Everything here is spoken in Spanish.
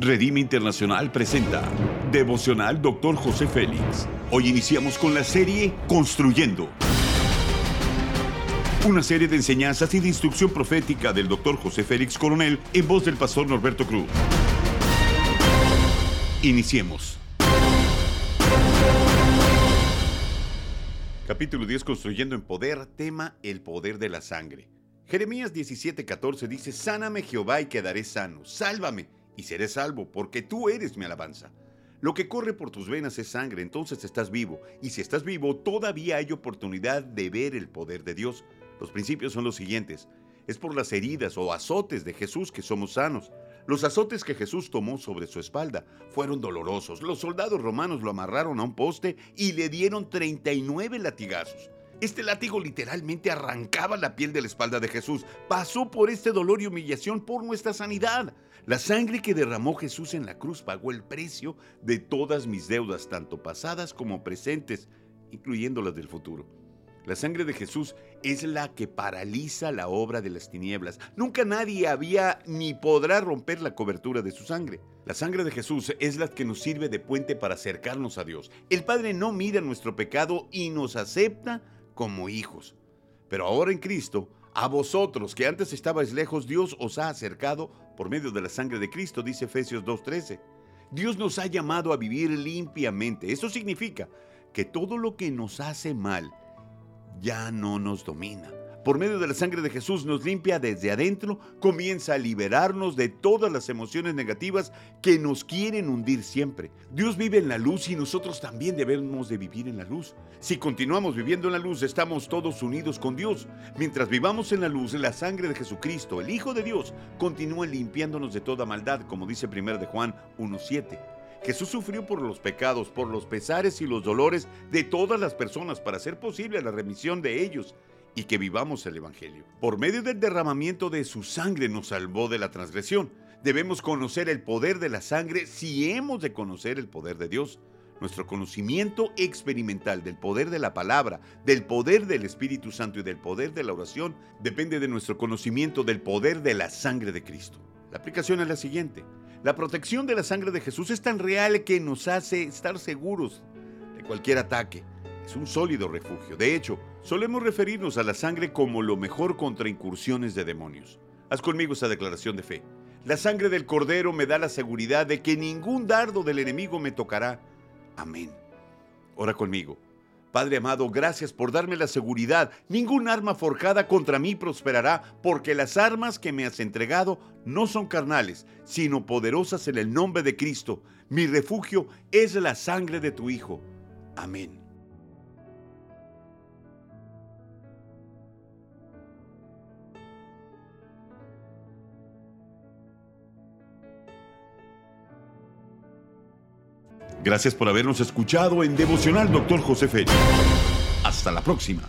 Redime Internacional presenta Devocional Dr. José Félix. Hoy iniciamos con la serie Construyendo. Una serie de enseñanzas y de instrucción profética del Dr. José Félix Coronel en voz del pastor Norberto Cruz. Iniciemos. Capítulo 10 Construyendo en Poder, tema El poder de la sangre. Jeremías 17:14 dice, Sáname Jehová y quedaré sano, sálvame y seré salvo, porque tú eres mi alabanza. Lo que corre por tus venas es sangre, entonces estás vivo, y si estás vivo, todavía hay oportunidad de ver el poder de Dios. Los principios son los siguientes. Es por las heridas o azotes de Jesús que somos sanos. Los azotes que Jesús tomó sobre su espalda fueron dolorosos. Los soldados romanos lo amarraron a un poste y le dieron 39 latigazos. Este látigo literalmente arrancaba la piel de la espalda de Jesús. Pasó por este dolor y humillación por nuestra sanidad. La sangre que derramó Jesús en la cruz pagó el precio de todas mis deudas, tanto pasadas como presentes, incluyendo las del futuro. La sangre de Jesús es la que paraliza la obra de las tinieblas. Nunca nadie había ni podrá romper la cobertura de su sangre. La sangre de Jesús es la que nos sirve de puente para acercarnos a Dios. El Padre no mira nuestro pecado y nos acepta como hijos. Pero ahora en Cristo, a vosotros que antes estabais lejos, Dios os ha acercado por medio de la sangre de Cristo, dice Efesios 2.13. Dios nos ha llamado a vivir limpiamente. Eso significa que todo lo que nos hace mal ya no nos domina por medio de la sangre de Jesús nos limpia desde adentro, comienza a liberarnos de todas las emociones negativas que nos quieren hundir siempre. Dios vive en la luz y nosotros también debemos de vivir en la luz. Si continuamos viviendo en la luz, estamos todos unidos con Dios. Mientras vivamos en la luz, la sangre de Jesucristo, el Hijo de Dios, continúa limpiándonos de toda maldad, como dice 1 de Juan 1.7. Jesús sufrió por los pecados, por los pesares y los dolores de todas las personas para hacer posible la remisión de ellos y que vivamos el Evangelio. Por medio del derramamiento de su sangre nos salvó de la transgresión. Debemos conocer el poder de la sangre si hemos de conocer el poder de Dios. Nuestro conocimiento experimental del poder de la palabra, del poder del Espíritu Santo y del poder de la oración depende de nuestro conocimiento del poder de la sangre de Cristo. La aplicación es la siguiente. La protección de la sangre de Jesús es tan real que nos hace estar seguros de cualquier ataque. Es un sólido refugio. De hecho, Solemos referirnos a la sangre como lo mejor contra incursiones de demonios. Haz conmigo esa declaración de fe. La sangre del cordero me da la seguridad de que ningún dardo del enemigo me tocará. Amén. Ora conmigo. Padre amado, gracias por darme la seguridad. Ningún arma forjada contra mí prosperará, porque las armas que me has entregado no son carnales, sino poderosas en el nombre de Cristo. Mi refugio es la sangre de tu Hijo. Amén. Gracias por habernos escuchado en Devocional Dr. José Félix. Hasta la próxima.